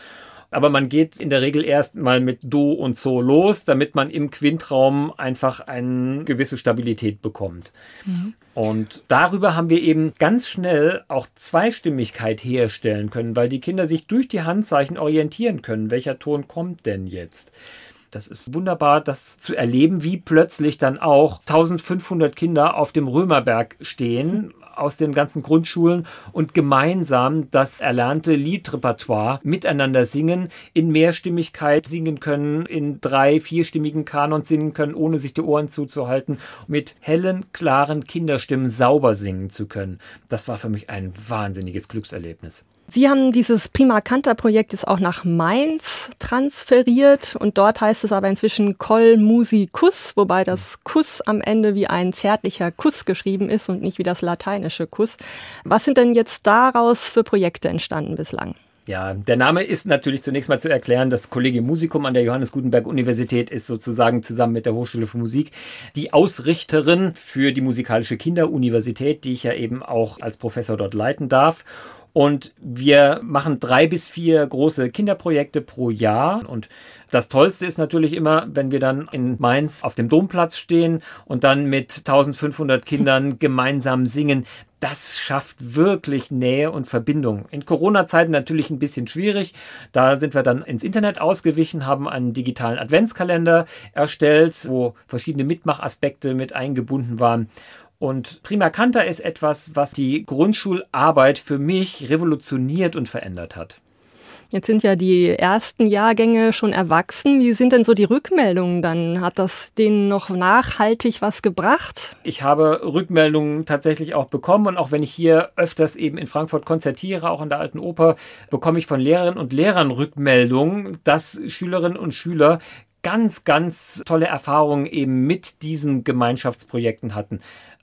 Aber man geht in der Regel erst mal mit Do und So los, damit man im Quintraum einfach eine gewisse Stabilität bekommt. Mhm. Und darüber haben wir eben ganz schnell auch Zweistimmigkeit herstellen können, weil die Kinder sich durch die Handzeichen orientieren können. Welcher Ton kommt denn jetzt? Das ist wunderbar, das zu erleben, wie plötzlich dann auch 1500 Kinder auf dem Römerberg stehen aus den ganzen Grundschulen und gemeinsam das erlernte Liedrepertoire miteinander singen, in Mehrstimmigkeit singen können, in drei, vierstimmigen Kanons singen können, ohne sich die Ohren zuzuhalten, mit hellen, klaren Kinderstimmen sauber singen zu können. Das war für mich ein wahnsinniges Glückserlebnis. Sie haben dieses Prima Canta Projekt jetzt auch nach Mainz transferiert und dort heißt es aber inzwischen Col Musicus, wobei das Kuss am Ende wie ein zärtlicher Kuss geschrieben ist und nicht wie das lateinische Kuss. Was sind denn jetzt daraus für Projekte entstanden bislang? Ja, der Name ist natürlich zunächst mal zu erklären. Das Kollegium Musikum an der Johannes Gutenberg Universität ist sozusagen zusammen mit der Hochschule für Musik die Ausrichterin für die musikalische Kinderuniversität, die ich ja eben auch als Professor dort leiten darf. Und wir machen drei bis vier große Kinderprojekte pro Jahr. Und das Tollste ist natürlich immer, wenn wir dann in Mainz auf dem Domplatz stehen und dann mit 1500 Kindern gemeinsam singen. Das schafft wirklich Nähe und Verbindung. In Corona-Zeiten natürlich ein bisschen schwierig. Da sind wir dann ins Internet ausgewichen, haben einen digitalen Adventskalender erstellt, wo verschiedene Mitmachaspekte mit eingebunden waren. Und Prima Canta ist etwas, was die Grundschularbeit für mich revolutioniert und verändert hat. Jetzt sind ja die ersten Jahrgänge schon erwachsen. Wie sind denn so die Rückmeldungen dann? Hat das denen noch nachhaltig was gebracht? Ich habe Rückmeldungen tatsächlich auch bekommen und auch wenn ich hier öfters eben in Frankfurt konzertiere, auch an der Alten Oper, bekomme ich von Lehrerinnen und Lehrern Rückmeldungen, dass Schülerinnen und Schüler ganz, ganz tolle Erfahrungen eben mit diesen Gemeinschaftsprojekten hatten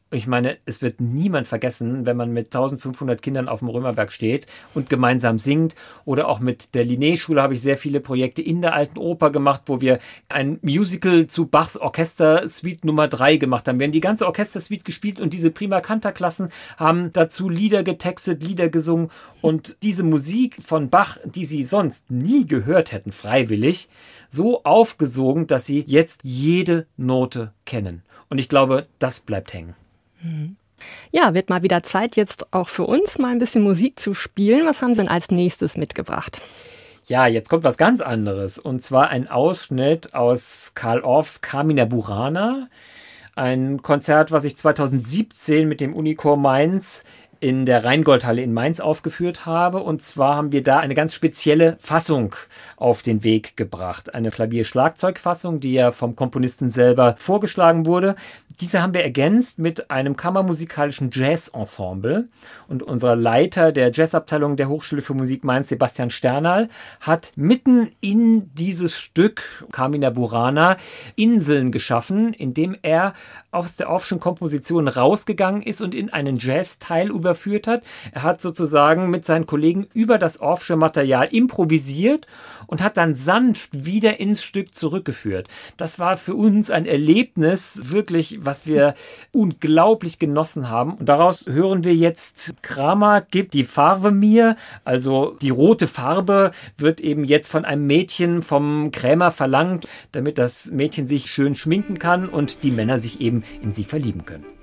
ich meine, es wird niemand vergessen, wenn man mit 1500 Kindern auf dem Römerberg steht und gemeinsam singt. Oder auch mit der Linné-Schule habe ich sehr viele Projekte in der Alten Oper gemacht, wo wir ein Musical zu Bachs Orchester-Suite Nummer 3 gemacht haben. Wir haben die ganze Orchester-Suite gespielt und diese Prima Canta-Klassen haben dazu Lieder getextet, Lieder gesungen. Und diese Musik von Bach, die sie sonst nie gehört hätten, freiwillig, so aufgesogen, dass sie jetzt jede Note kennen. Und ich glaube, das bleibt hängen. Ja, wird mal wieder Zeit, jetzt auch für uns mal ein bisschen Musik zu spielen. Was haben Sie denn als nächstes mitgebracht? Ja, jetzt kommt was ganz anderes. Und zwar ein Ausschnitt aus Karl Orffs Carmina Burana. Ein Konzert, was ich 2017 mit dem Unichor Mainz in der Rheingoldhalle in Mainz aufgeführt habe. Und zwar haben wir da eine ganz spezielle Fassung auf den Weg gebracht. Eine Klavier-Schlagzeug-Fassung, die ja vom Komponisten selber vorgeschlagen wurde. Diese haben wir ergänzt mit einem kammermusikalischen Jazz-Ensemble. Und unser Leiter der Jazzabteilung der Hochschule für Musik Mainz, Sebastian Sternal, hat mitten in dieses Stück Carmina Burana Inseln geschaffen, indem er aus der Offschen Komposition rausgegangen ist und in einen Jazz-Teil überführt hat. Er hat sozusagen mit seinen Kollegen über das Offsche Material improvisiert und hat dann sanft wieder ins Stück zurückgeführt. Das war für uns ein Erlebnis, wirklich, was wir unglaublich genossen haben. Und daraus hören wir jetzt, Kramer gibt die Farbe mir, also die rote Farbe wird eben jetzt von einem Mädchen vom Krämer verlangt, damit das Mädchen sich schön schminken kann und die Männer sich eben in sie verlieben können.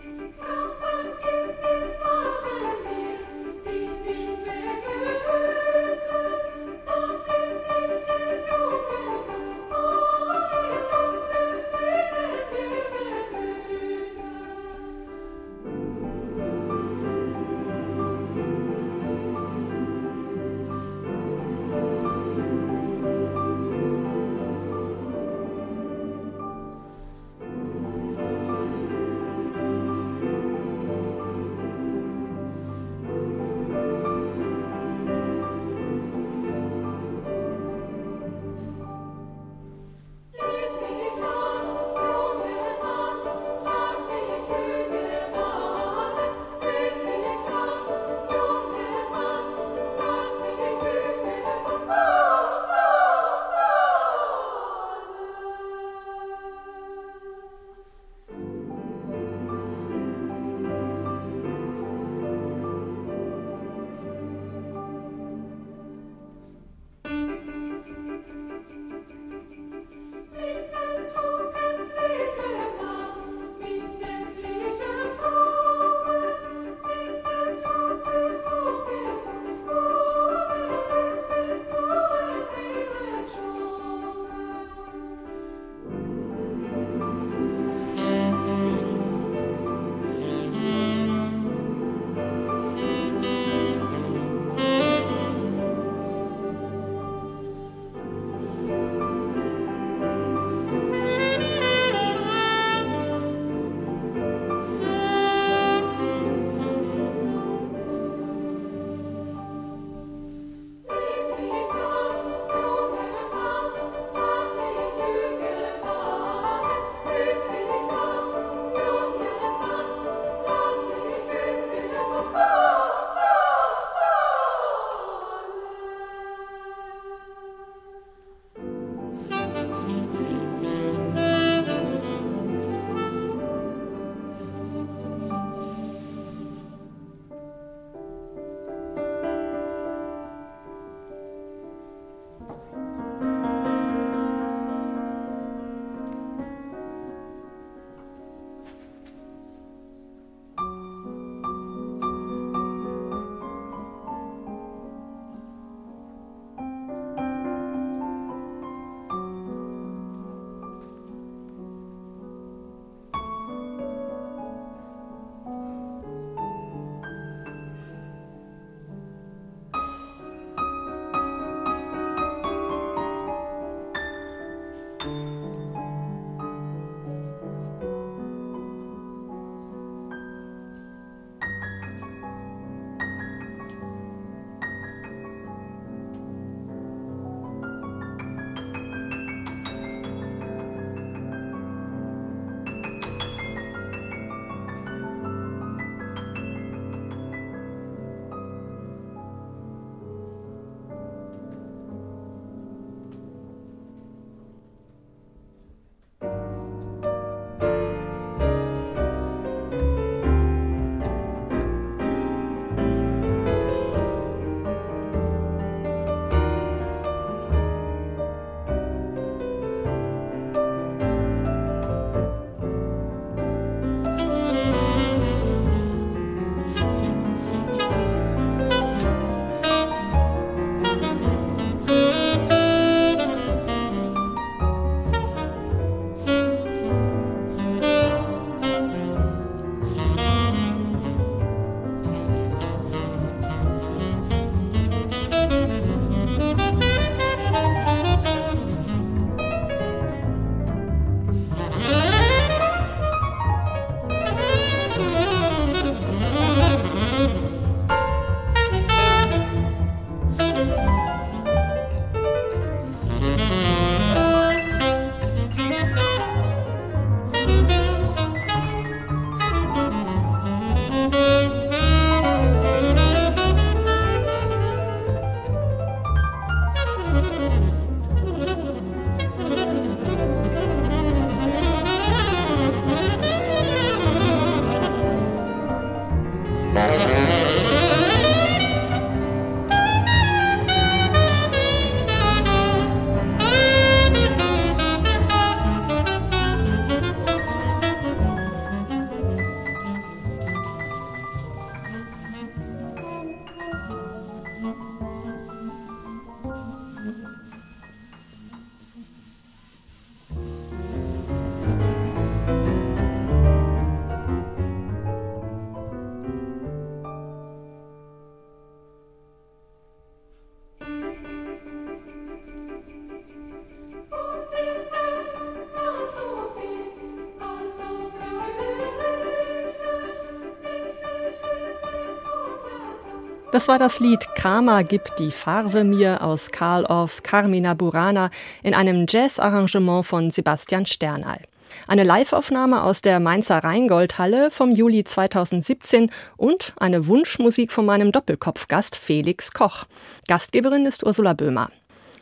Das war das Lied Kramer gibt die Farbe mir aus Karl Orffs Carmina Burana in einem Jazz-Arrangement von Sebastian Sternal. Eine Liveaufnahme aus der Mainzer Rheingoldhalle vom Juli 2017 und eine Wunschmusik von meinem Doppelkopfgast Felix Koch. Gastgeberin ist Ursula Böhmer.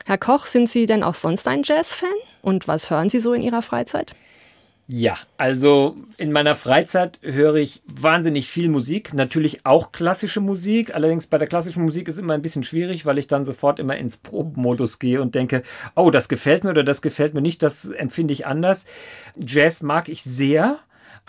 Herr Koch, sind Sie denn auch sonst ein Jazz-Fan? Und was hören Sie so in Ihrer Freizeit? Ja, also in meiner Freizeit höre ich wahnsinnig viel Musik, natürlich auch klassische Musik. Allerdings bei der klassischen Musik ist immer ein bisschen schwierig, weil ich dann sofort immer ins Probenmodus gehe und denke, oh, das gefällt mir oder das gefällt mir nicht, das empfinde ich anders. Jazz mag ich sehr.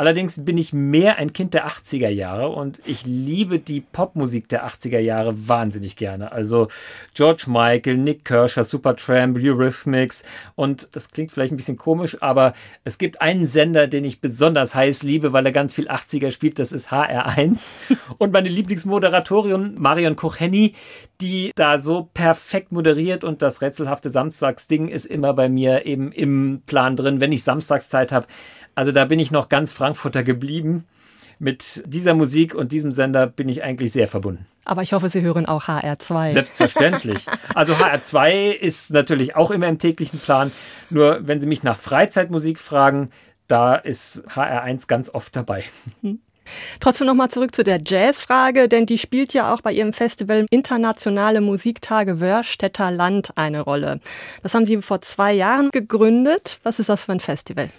Allerdings bin ich mehr ein Kind der 80er Jahre und ich liebe die Popmusik der 80er Jahre wahnsinnig gerne. Also George Michael, Nick Kershaw, Supertramp, Eurythmics und das klingt vielleicht ein bisschen komisch, aber es gibt einen Sender, den ich besonders heiß liebe, weil er ganz viel 80er spielt, das ist HR1 und meine Lieblingsmoderatorin Marion Kocheni, die da so perfekt moderiert und das rätselhafte Samstagsding ist immer bei mir eben im Plan drin, wenn ich Samstagszeit habe also da bin ich noch ganz Frankfurter geblieben. Mit dieser Musik und diesem Sender bin ich eigentlich sehr verbunden. Aber ich hoffe, Sie hören auch HR2. Selbstverständlich. Also HR2 ist natürlich auch immer im täglichen Plan. Nur wenn Sie mich nach Freizeitmusik fragen, da ist HR1 ganz oft dabei. Hm. Trotzdem nochmal zurück zu der Jazzfrage, denn die spielt ja auch bei Ihrem Festival Internationale Musiktage Wörstädter Land eine Rolle. Das haben Sie vor zwei Jahren gegründet. Was ist das für ein Festival?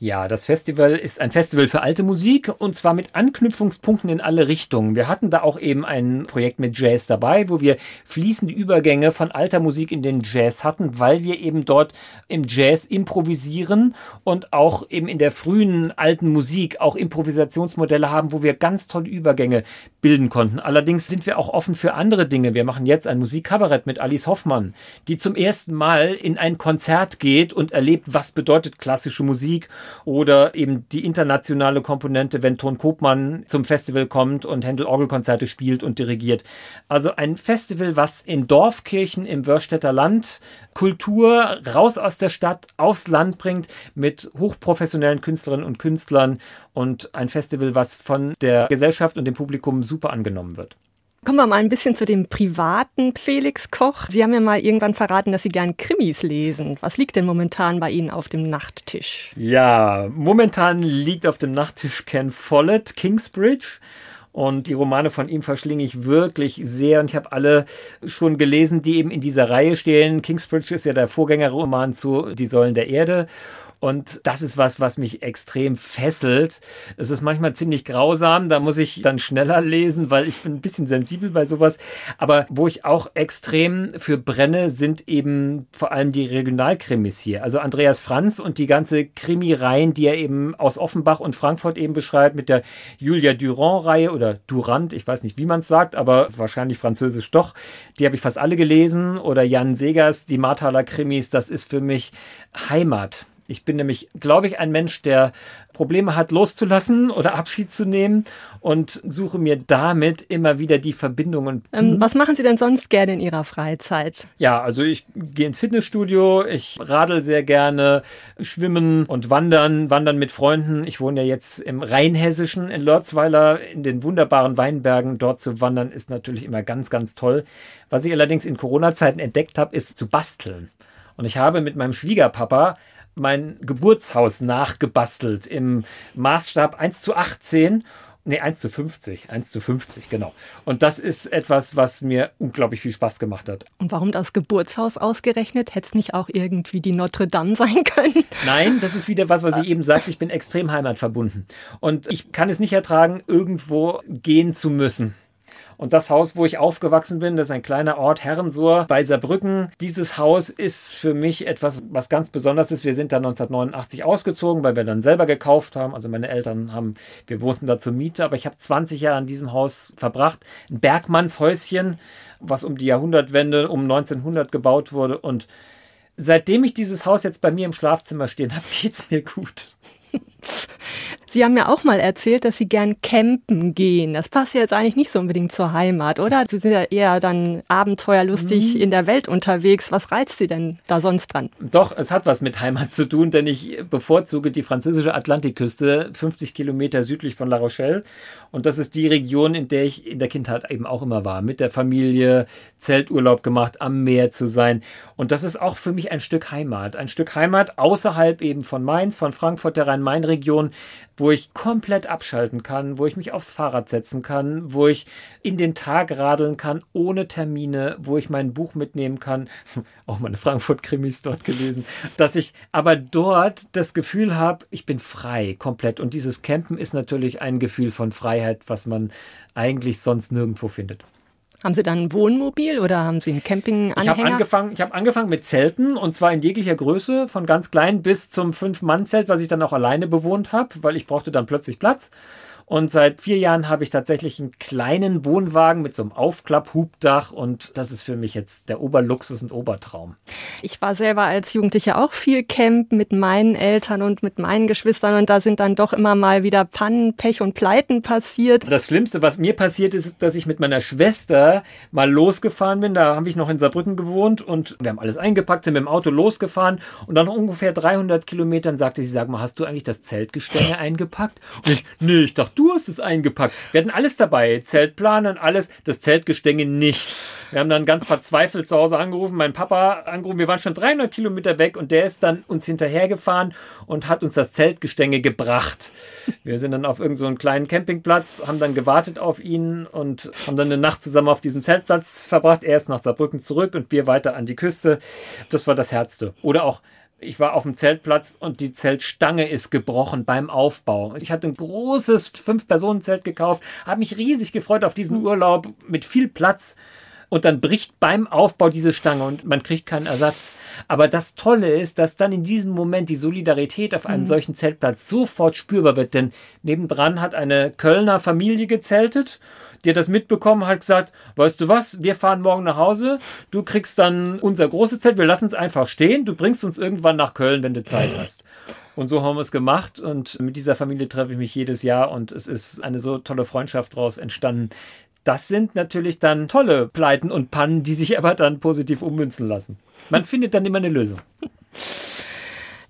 Ja, das Festival ist ein Festival für alte Musik und zwar mit Anknüpfungspunkten in alle Richtungen. Wir hatten da auch eben ein Projekt mit Jazz dabei, wo wir fließende Übergänge von alter Musik in den Jazz hatten, weil wir eben dort im Jazz improvisieren und auch eben in der frühen alten Musik auch Improvisationsmodelle haben, wo wir ganz tolle Übergänge bilden konnten. Allerdings sind wir auch offen für andere Dinge. Wir machen jetzt ein Musikkabarett mit Alice Hoffmann, die zum ersten Mal in ein Konzert geht und erlebt, was bedeutet klassische Musik oder eben die internationale Komponente, wenn Ton Kopmann zum Festival kommt und Händel Orgelkonzerte spielt und dirigiert. Also ein Festival, was in Dorfkirchen im Wörstädter Land Kultur raus aus der Stadt aufs Land bringt mit hochprofessionellen Künstlerinnen und Künstlern und ein Festival, was von der Gesellschaft und dem Publikum super angenommen wird. Kommen wir mal ein bisschen zu dem privaten Felix Koch. Sie haben ja mal irgendwann verraten, dass Sie gern Krimis lesen. Was liegt denn momentan bei Ihnen auf dem Nachttisch? Ja, momentan liegt auf dem Nachttisch Ken Follett, Kingsbridge. Und die Romane von ihm verschlinge ich wirklich sehr. Und ich habe alle schon gelesen, die eben in dieser Reihe stehen. Kingsbridge ist ja der Vorgängerroman zu Die Säulen der Erde. Und das ist was, was mich extrem fesselt. Es ist manchmal ziemlich grausam, da muss ich dann schneller lesen, weil ich bin ein bisschen sensibel bei sowas. Aber wo ich auch extrem für brenne, sind eben vor allem die Regionalkrimis hier. Also Andreas Franz und die ganze Krimireihen, die er eben aus Offenbach und Frankfurt eben beschreibt, mit der Julia Durand-Reihe oder Durand, ich weiß nicht, wie man es sagt, aber wahrscheinlich französisch doch. Die habe ich fast alle gelesen. Oder Jan Segers, die Marthaler Krimis, das ist für mich Heimat. Ich bin nämlich, glaube ich, ein Mensch, der Probleme hat, loszulassen oder Abschied zu nehmen und suche mir damit immer wieder die Verbindungen. Ähm, was machen Sie denn sonst gerne in Ihrer Freizeit? Ja, also ich gehe ins Fitnessstudio, ich radel sehr gerne, schwimmen und wandern, wandern mit Freunden. Ich wohne ja jetzt im Rheinhessischen in Lörzweiler in den wunderbaren Weinbergen. Dort zu wandern ist natürlich immer ganz, ganz toll. Was ich allerdings in Corona-Zeiten entdeckt habe, ist zu basteln. Und ich habe mit meinem Schwiegerpapa mein Geburtshaus nachgebastelt im Maßstab 1 zu 18. Nee, 1 zu 50. 1 zu 50, genau. Und das ist etwas, was mir unglaublich viel Spaß gemacht hat. Und warum das Geburtshaus ausgerechnet? Hätte es nicht auch irgendwie die Notre Dame sein können? Nein, das ist wieder was, was ich eben sagte. Ich bin extrem heimatverbunden. Und ich kann es nicht ertragen, irgendwo gehen zu müssen. Und das Haus, wo ich aufgewachsen bin, das ist ein kleiner Ort, Herrensohr bei Saarbrücken. Dieses Haus ist für mich etwas, was ganz besonders ist. Wir sind da 1989 ausgezogen, weil wir dann selber gekauft haben. Also meine Eltern haben, wir wohnten da zur Miete, aber ich habe 20 Jahre an diesem Haus verbracht. Ein Bergmannshäuschen, was um die Jahrhundertwende, um 1900 gebaut wurde. Und seitdem ich dieses Haus jetzt bei mir im Schlafzimmer stehen habe, geht es mir gut. Sie haben ja auch mal erzählt, dass Sie gern campen gehen. Das passt ja jetzt eigentlich nicht so unbedingt zur Heimat, oder? Sie sind ja eher dann abenteuerlustig mhm. in der Welt unterwegs. Was reizt Sie denn da sonst dran? Doch, es hat was mit Heimat zu tun, denn ich bevorzuge die französische Atlantikküste, 50 Kilometer südlich von La Rochelle. Und das ist die Region, in der ich in der Kindheit eben auch immer war. Mit der Familie, Zelturlaub gemacht, am Meer zu sein. Und das ist auch für mich ein Stück Heimat. Ein Stück Heimat außerhalb eben von Mainz, von Frankfurt, der Rhein-Main-Region, wo ich komplett abschalten kann, wo ich mich aufs Fahrrad setzen kann, wo ich in den Tag radeln kann, ohne Termine, wo ich mein Buch mitnehmen kann. Auch meine Frankfurt-Krimis dort gelesen. Dass ich aber dort das Gefühl habe, ich bin frei komplett. Und dieses Campen ist natürlich ein Gefühl von Freiheit, was man eigentlich sonst nirgendwo findet. Haben Sie dann ein Wohnmobil oder haben Sie einen Campinganhänger? Ich habe angefangen, hab angefangen mit Zelten und zwar in jeglicher Größe, von ganz klein bis zum Fünf-Mann-Zelt, was ich dann auch alleine bewohnt habe, weil ich brauchte dann plötzlich Platz. Und seit vier Jahren habe ich tatsächlich einen kleinen Wohnwagen mit so einem Aufklapphubdach und das ist für mich jetzt der Oberluxus und Obertraum. Ich war selber als Jugendliche auch viel campen mit meinen Eltern und mit meinen Geschwistern und da sind dann doch immer mal wieder Pannen, Pech und Pleiten passiert. Das Schlimmste, was mir passiert ist, ist, dass ich mit meiner Schwester mal losgefahren bin. Da habe ich noch in Saarbrücken gewohnt und wir haben alles eingepackt, sind mit dem Auto losgefahren und dann ungefähr 300 Kilometern sagte sie, sag mal, hast du eigentlich das Zeltgestänge eingepackt? Und ich, nee, ich dachte, du hast es eingepackt. Wir hatten alles dabei, Zeltplan und alles, das Zeltgestänge nicht. Wir haben dann ganz verzweifelt zu Hause angerufen, meinen Papa angerufen, wir waren schon 300 Kilometer weg und der ist dann uns hinterhergefahren und hat uns das Zeltgestänge gebracht. Wir sind dann auf irgendeinen so kleinen Campingplatz, haben dann gewartet auf ihn und haben dann eine Nacht zusammen auf diesem Zeltplatz verbracht. Er ist nach Saarbrücken zurück und wir weiter an die Küste. Das war das Herzte. Oder auch ich war auf dem Zeltplatz und die Zeltstange ist gebrochen beim Aufbau. Ich hatte ein großes Fünf-Personen-Zelt gekauft, habe mich riesig gefreut auf diesen Urlaub mit viel Platz. Und dann bricht beim Aufbau diese Stange und man kriegt keinen Ersatz. Aber das Tolle ist, dass dann in diesem Moment die Solidarität auf einem mhm. solchen Zeltplatz sofort spürbar wird. Denn nebendran hat eine Kölner Familie gezeltet die hat das mitbekommen, hat gesagt, weißt du was, wir fahren morgen nach Hause, du kriegst dann unser großes Zelt, wir lassen es einfach stehen, du bringst uns irgendwann nach Köln, wenn du Zeit hast. Und so haben wir es gemacht und mit dieser Familie treffe ich mich jedes Jahr und es ist eine so tolle Freundschaft daraus entstanden. Das sind natürlich dann tolle Pleiten und Pannen, die sich aber dann positiv ummünzen lassen. Man findet dann immer eine Lösung.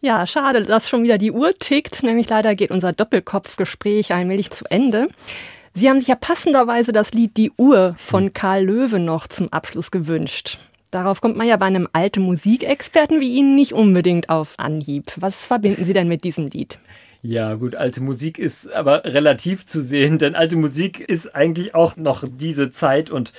Ja, schade, dass schon wieder die Uhr tickt. Nämlich leider geht unser Doppelkopfgespräch allmählich zu Ende. Sie haben sich ja passenderweise das Lied Die Uhr von. Karl Löwe noch zum Abschluss gewünscht. Darauf kommt man ja bei einem alten Musikexperten wie Ihnen nicht unbedingt auf Anhieb. Was verbinden Sie denn mit diesem Lied? Ja, gut, alte Musik ist aber relativ zu sehen, denn alte Musik ist eigentlich auch noch diese Zeit und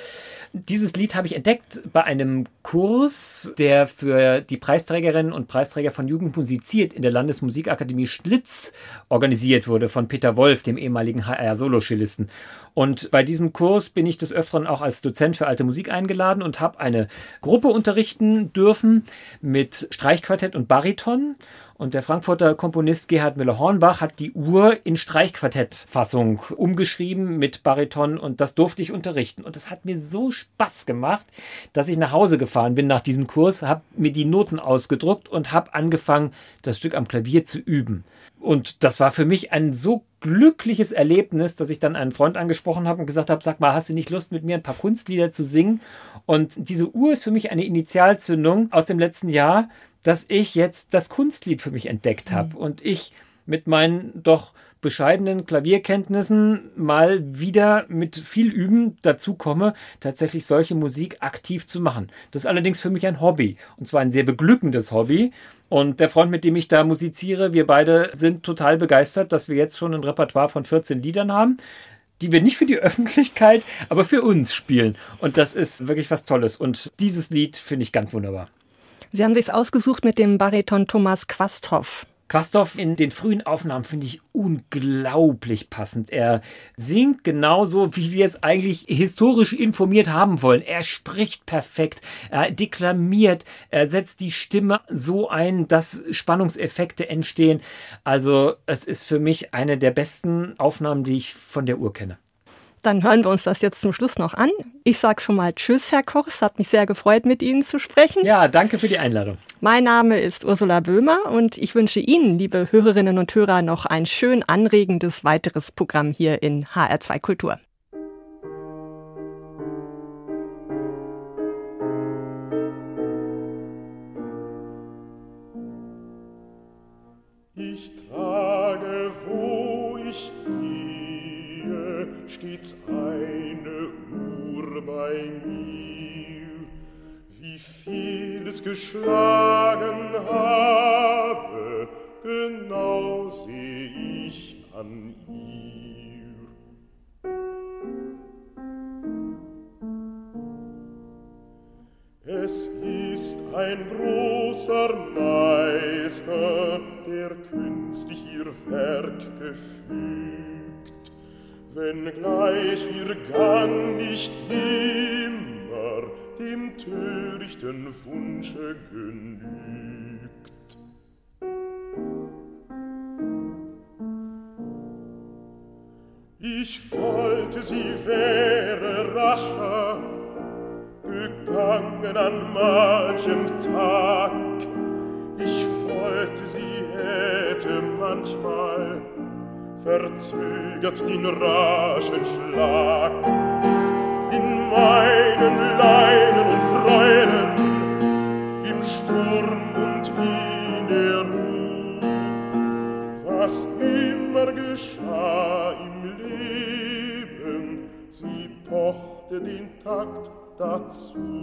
dieses Lied habe ich entdeckt bei einem Kurs, der für die Preisträgerinnen und Preisträger von Jugend musiziert in der Landesmusikakademie Schlitz organisiert wurde von Peter Wolf, dem ehemaligen HR-Solocellisten. Und bei diesem Kurs bin ich des Öfteren auch als Dozent für alte Musik eingeladen und habe eine Gruppe unterrichten dürfen mit Streichquartett und Bariton. Und der Frankfurter Komponist Gerhard Müller-Hornbach hat die Uhr in Streichquartettfassung umgeschrieben mit Bariton und das durfte ich unterrichten. Und das hat mir so Spaß gemacht, dass ich nach Hause gefahren bin nach diesem Kurs, habe mir die Noten ausgedruckt und habe angefangen, das Stück am Klavier zu üben. Und das war für mich ein so glückliches Erlebnis, dass ich dann einen Freund angesprochen habe und gesagt habe, sag mal, hast du nicht Lust mit mir ein paar Kunstlieder zu singen? Und diese Uhr ist für mich eine Initialzündung aus dem letzten Jahr, dass ich jetzt das Kunstlied für mich entdeckt habe mhm. und ich mit meinen doch bescheidenen Klavierkenntnissen mal wieder mit viel Üben dazu komme, tatsächlich solche Musik aktiv zu machen. Das ist allerdings für mich ein Hobby und zwar ein sehr beglückendes Hobby. Und der Freund, mit dem ich da musiziere, wir beide sind total begeistert, dass wir jetzt schon ein Repertoire von 14 Liedern haben die wir nicht für die Öffentlichkeit, aber für uns spielen. Und das ist wirklich was Tolles. Und dieses Lied finde ich ganz wunderbar. Sie haben sich ausgesucht mit dem Bariton Thomas Quasthoff. Quasthoff in den frühen Aufnahmen finde ich unglaublich passend. Er singt genauso, wie wir es eigentlich historisch informiert haben wollen. Er spricht perfekt, er deklamiert, er setzt die Stimme so ein, dass Spannungseffekte entstehen. Also es ist für mich eine der besten Aufnahmen, die ich von der Uhr kenne. Dann hören wir uns das jetzt zum Schluss noch an. Ich sage schon mal Tschüss, Herr Koch. Es hat mich sehr gefreut, mit Ihnen zu sprechen. Ja, danke für die Einladung. Mein Name ist Ursula Böhmer und ich wünsche Ihnen, liebe Hörerinnen und Hörer, noch ein schön anregendes weiteres Programm hier in HR2 Kultur. Geschlagen habe, genau seh ich an ihr. Es ist ein großer Meister, der künstlich ihr Werk gefügt, wenngleich ihr Gang nicht immer dem törichten Wunsche genügt. Ich wollte, sie wäre rascher gegangen an manchem Tag. Ich wollte, sie hätte manchmal verzögert den raschen Schlag in meinen Leiden und Freuden, im Sturm und in der Ruhe, was immer geschah im Leben, sie pochte den Takt dazu.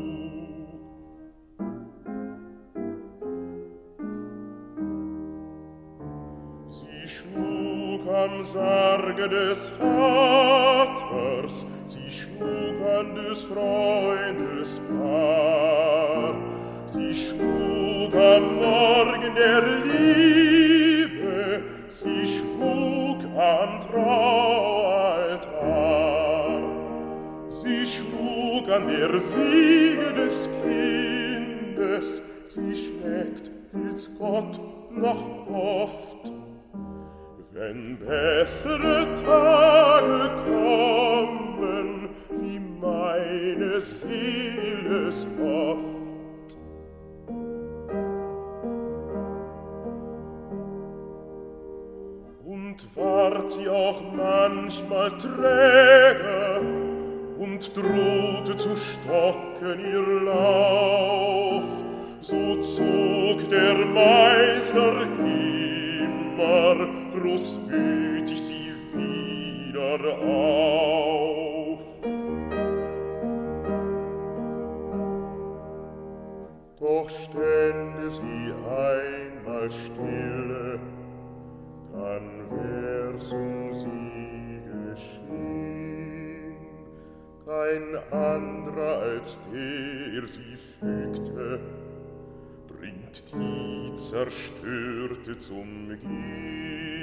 Des Vaters, schlug an des Freundes Paar. Sie schlug am Morgen der Liebe, sie schlug am Traualtar. Sie schlug an der Wiege des Kindes, sie schlägt, will's Gott noch oft. Wenn bessere Tage kommen, wie meine Seele es hofft. Und ward sie auch manchmal träger und drohte zu stocken ihr Lauf, so zog der Meister immer großmütig sie wieder auf. Doch stände sie einmal stille, dann wär's um sie geschehen. Kein anderer als der sie fügte, bringt die Zerstörte zum Gehen.